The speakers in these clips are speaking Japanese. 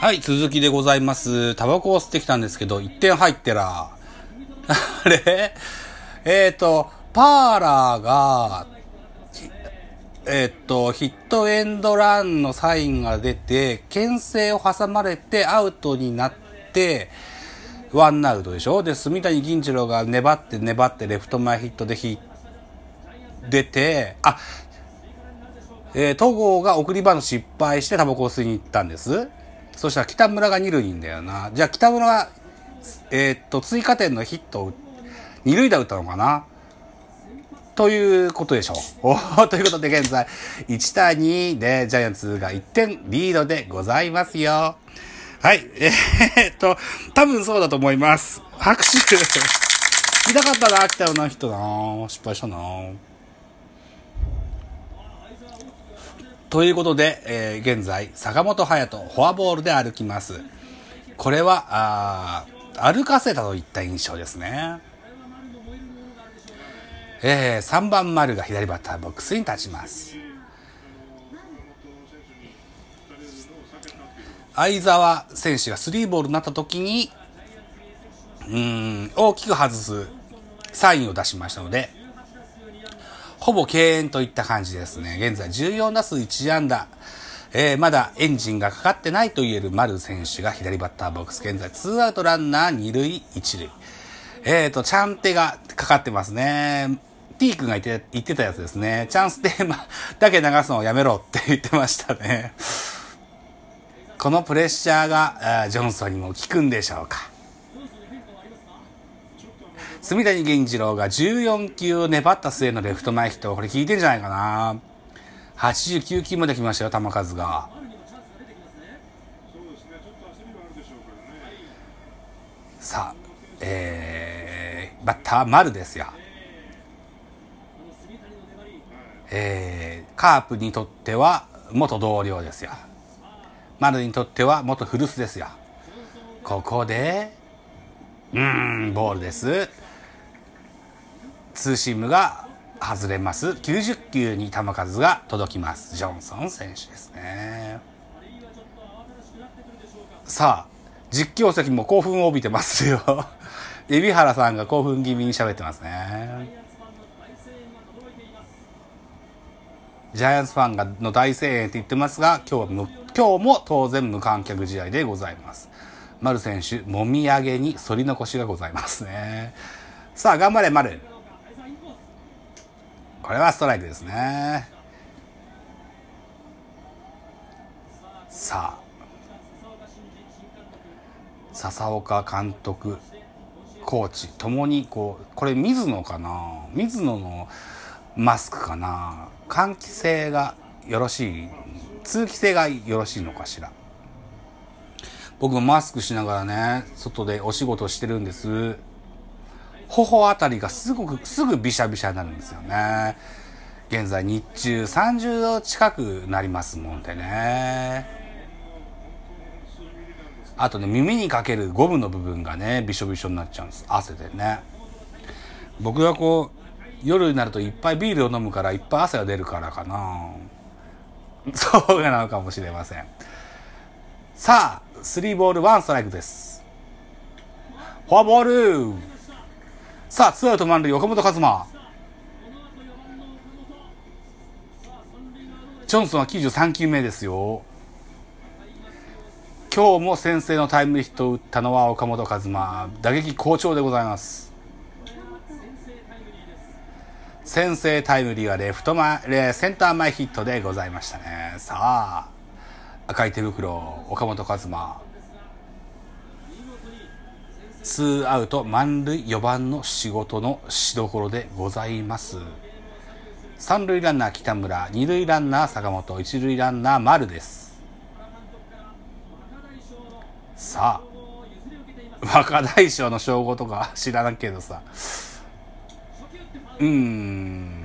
はい、続きでございます。タバコを吸ってきたんですけど、1点入ってら。あれ？えっ、ー、と、パーラーが、えっ、ー、と、ヒットエンドランのサインが出て、牽制を挟まれてアウトになって、ワンアウトでしょ？で、住谷銀次郎が粘って粘ってレフト前ヒットでヒ出て、あ、えー、戸郷が送りバント失敗してタバコを吸いに行ったんです。そしたら北村が二塁にいんだよな。じゃあ北村が、えー、っと、追加点のヒットを二塁打打ったのかなということでしょう。おということで現在、1対2でジャイアンツが1点リードでございますよ。はい。えー、っと、多分そうだと思います。拍手。見たかったな、来たよな、人な。失敗したな。ということで、えー、現在、坂本勇人、フォアボールで歩きます。これは、あ歩かせたといった印象ですね。えー、3番丸が左バッターボックスに立ちます。相澤選手がスリーボールになった時に、うん、大きく外すサインを出しましたので、ほぼ敬遠といった感じですね。現在14打数1安打。えー、まだエンジンがかかってないと言える丸選手が左バッターボックス。現在2アウトランナー2塁1塁。えっ、ー、と、チャンテがかかってますね。ティークが言って言ってたやつですね。チャンステーマだけ流すのをやめろって言ってましたね。このプレッシャーがジョンソンにも効くんでしょうか。住谷源次郎が14球粘った末のレフト前ヒット。これ効いてんじゃないかな。89球まで来ましたよ、球数が。さあ、えー、バッター丸ですよ。えー、カープにとっては元同僚ですよ。丸にとっては元古巣ですよ。ここで、うーん、ボールです。ツーシームが外れます。90球に球数が届きます。ジョンソン選手ですね。さあ、実況席も興奮を帯びてますよ。海老原さんが興奮気味に喋ってますね。ジャイアンツファンがの大声援って言ってますが、今日は今日も当然無観客試合でございます。丸選手、もみあげに反り残しがございますね。さあ、頑張れ、丸。これはストライクですね。さあ、笹岡監督、コーチ、ともにこう、これ水野かな？水野のマスクかな？換気性がよろしい、通気性がよろしいのかしら？僕もマスクしながらね、外でお仕事してるんです。頬あたりがすぐ、すぐびしゃびしゃになるんですよね。現在日中30度近くなりますもんでね。あとね、耳にかけるゴムの部分がね、びしょびしょになっちゃうんです。汗でね。僕がこう、夜になるといっぱいビールを飲むからいっぱい汗が出るからかな。そうなのかもしれません。さあ、スリーボールワンストライクです。フォアボールさあ、ツーアウト満塁、岡本和真。ジョンソンは93球目ですよ。今日も先制のタイムリーヒットを打ったのは岡本和真。打撃好調でございます。先制タイムリーはレフト前、センター前ヒットでございましたね。さあ、赤い手袋、岡本和真。ツーアウト満塁4番の仕事のしどころでございます。三塁ランナー北村、二塁ランナー坂本、一塁ランナー丸です。さあ、若大将の称号とか知らんけどさ。うーん。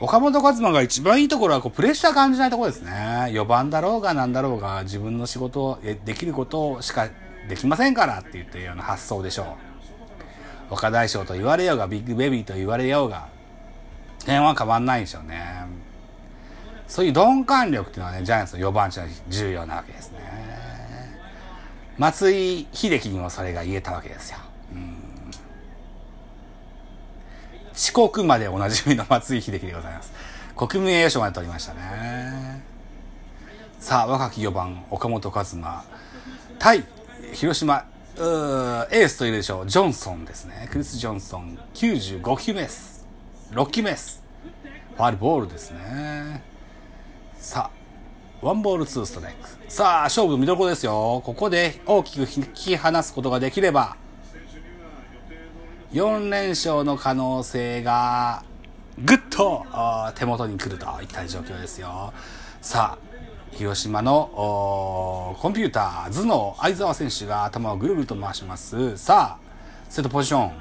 岡本和真が一番いいところはこうプレッシャー感じないところですね。4番だろうが何だろうが自分の仕事をできることしかできませんからって言ってるような発想でしょう。岡大将と言われようがビッグベビーと言われようが点は変わんないんでしょうね。そういう鈍感力っていうのはね、ジャイアンツの4番手は重要なわけですね。松井秀喜にもそれが言えたわけですよ。遅刻までおなじみの松井秀喜でございます。国民栄誉賞まで取りましたね。さあ、若き4番、岡本和真。対、広島、エースと言うでしょう、ジョンソンですね。クリス・ジョンソン、95球目です。6球目です。ファールボールですね。さあ、ワンボールツーストライク。さあ、勝負見どころですよ。ここで大きく引き離すことができれば、4連勝の可能性がぐっと手元に来るといった状況ですよ。さあ、広島のコンピューター、頭脳相澤選手が頭をぐるぐると回します。さあ、セットポジション。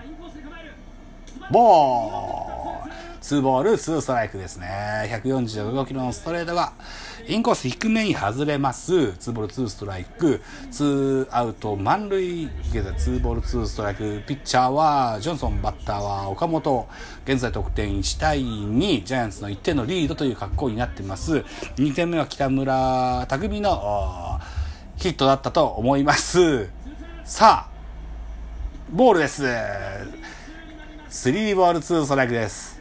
ボー2ボール、2ストライクですね。145キロのストレートが、インコース低めに外れます。2ボール、2ストライク。2アウト、満塁。現在2ボール、2ストライク。ピッチャーは、ジョンソン、バッターは岡本。現在得点1対2。ジャイアンツの1点のリードという格好になってます。2点目は北村匠のヒットだったと思います。さあ、ボールです。3ボール2ストライクです。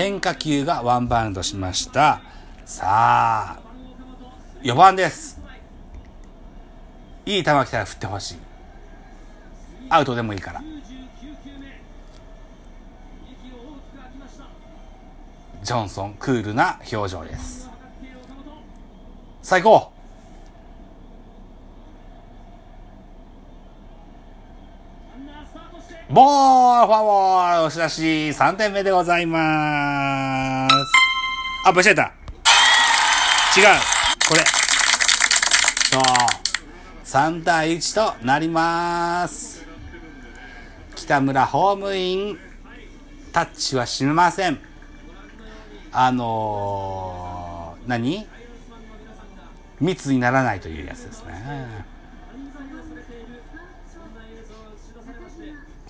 変化球がワンバウンドしました。さあ、4番です。いい球来たら振ってほしい。アウトでもいいから。ジョンソン、クールな表情です。最高ボールフォアボール押し出し3点目でございまーす。あ、ぶちゃた。違う。これ。そう。3対1となりまーす。北村ホームイン。タッチはしません。あのー、何？密にならないというやつですね。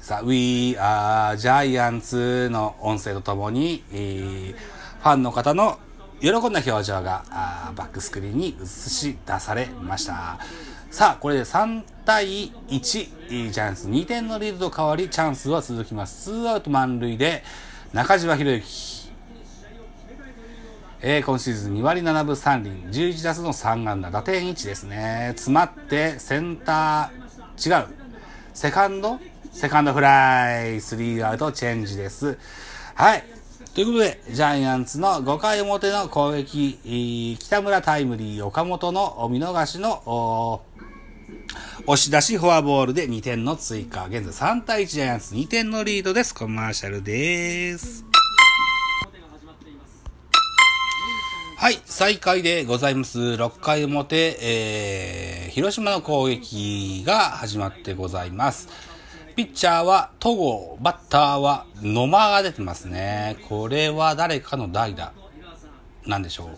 さあ、We are Giants の音声とともに、えー、ファンの方の喜んだ表情があバックスクリーンに映し出されました。さあ、これで3対1、ジャイアンツ2点のリードと変わり、チャンスは続きます。2アウト満塁で、中島博之。えー、今シーズン2割7分3厘、11打数の3安打、打点1ですね。詰まって、センター、違う。セカンドセカンドフライ、スリーアウトチェンジです。はい。ということで、ジャイアンツの5回表の攻撃、北村タイムリー、岡本の見逃しの、押し出しフォアボールで2点の追加。現在3対1ジャイアンツ2点のリードです。コマーシャルです。はい、再開でございます。6回表、えー、広島の攻撃が始まってございます。ピッチャーは戸郷、バッターは野間が出てますね。これは誰かの代打なんでしょう？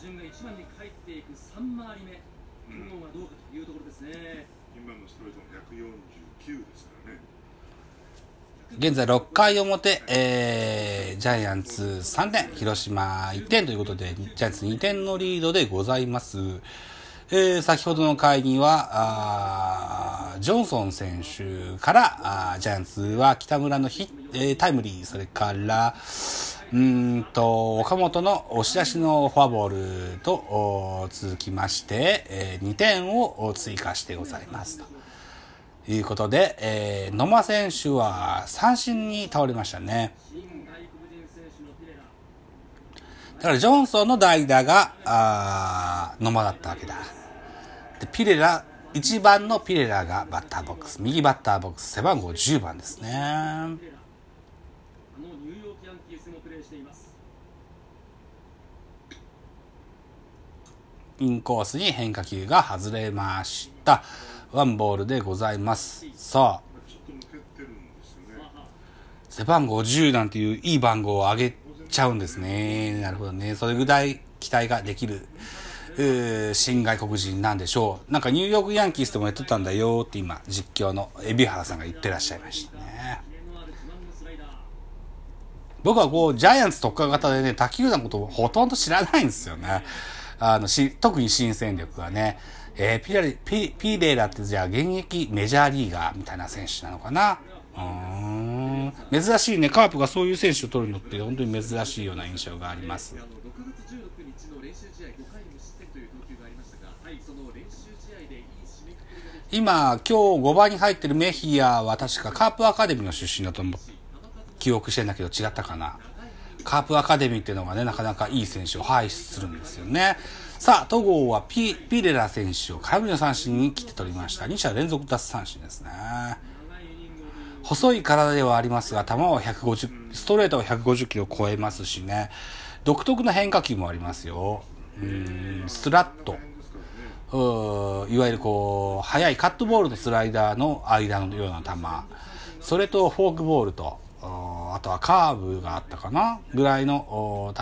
現在6回表、えー、ジャイアンツ3点、広島1点ということで、ジャイアンツ2点のリードでございます。えー、先ほどの回には、ジョンソン選手からジャイアンツは北村のヒ、えー、タイムリー、それから、うんと、岡本の押し出しのフォアボールと続きまして、えー、2点を追加してございます。ということで、えー、野間選手は三振に倒れましたね。だからジョンソンの代打が、あ野間だったわけだ。で、ピレラ、1番のピレラがバッターボックス、右バッターボックス、背番号10番ですね。インコースに変化球が外れました。ワンボールでございます。さあ、背番号10なんていういい番号を上げちゃうんですね。なるほどね。それぐらい期待ができる新外国人なんでしょう。なんかニューヨークヤンキースでもやってたんだよって今、実況の海老原さんが言ってらっしゃいましたね。僕はこう、ジャイアンツ特化型でね、他球団のことをほとんど知らないんですよね。あの、し、特に新戦力がね。えー、ピレピ、ピーレラってじゃあ現役メジャーリーガーみたいな選手なのかな。うん。珍しいね。カープがそういう選手を取るのって本当に珍しいような印象があります。今、今日5番に入ってるメヒアは確かカープアカデミーの出身だと思う。記憶してんだけど違ったかな。カープアカデミーっていうのがね、なかなかいい選手を輩出するんですよね。さあ、戸郷はピピレラ選手を空振りの三振に切って取りました。2者連続奪三振ですね。細い体ではありますが、球は150、ストレートは150キロ超えますしね、独特な変化球もありますよ。うん、スラット。いわゆるこう、速いカットボールとスライダーの間のような球。それとフォークボールと、あとはカーブがあったかなぐらいの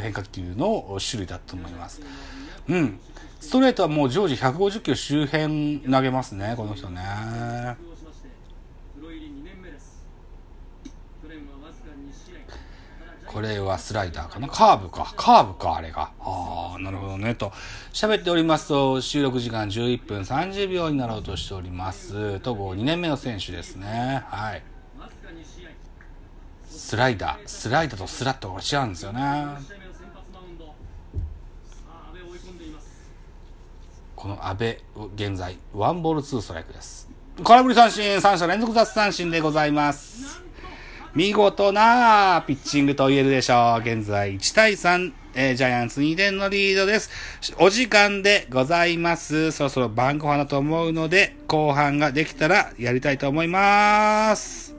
変化球の種類だと思います。うん。ストレートはもう常時150キロ周辺投げますね、この人ね。これはスライダーかなカーブか。カーブか、あれが。ああ、なるほどね。と、喋っておりますと、収録時間11分30秒になろうとしております。戸郷2年目の選手ですね。はい。スライダー。スライダーとスラットが違うんですよね。この阿部、現在、ワンボールツーストライクです。空振り三振、三者連続奪三振でございます。見事なピッチングと言えるでしょう。現在1対3、えー、ジャイアンツ2点のリードです。お時間でございます。そろそろ晩ご飯だと思うので、後半ができたらやりたいと思います。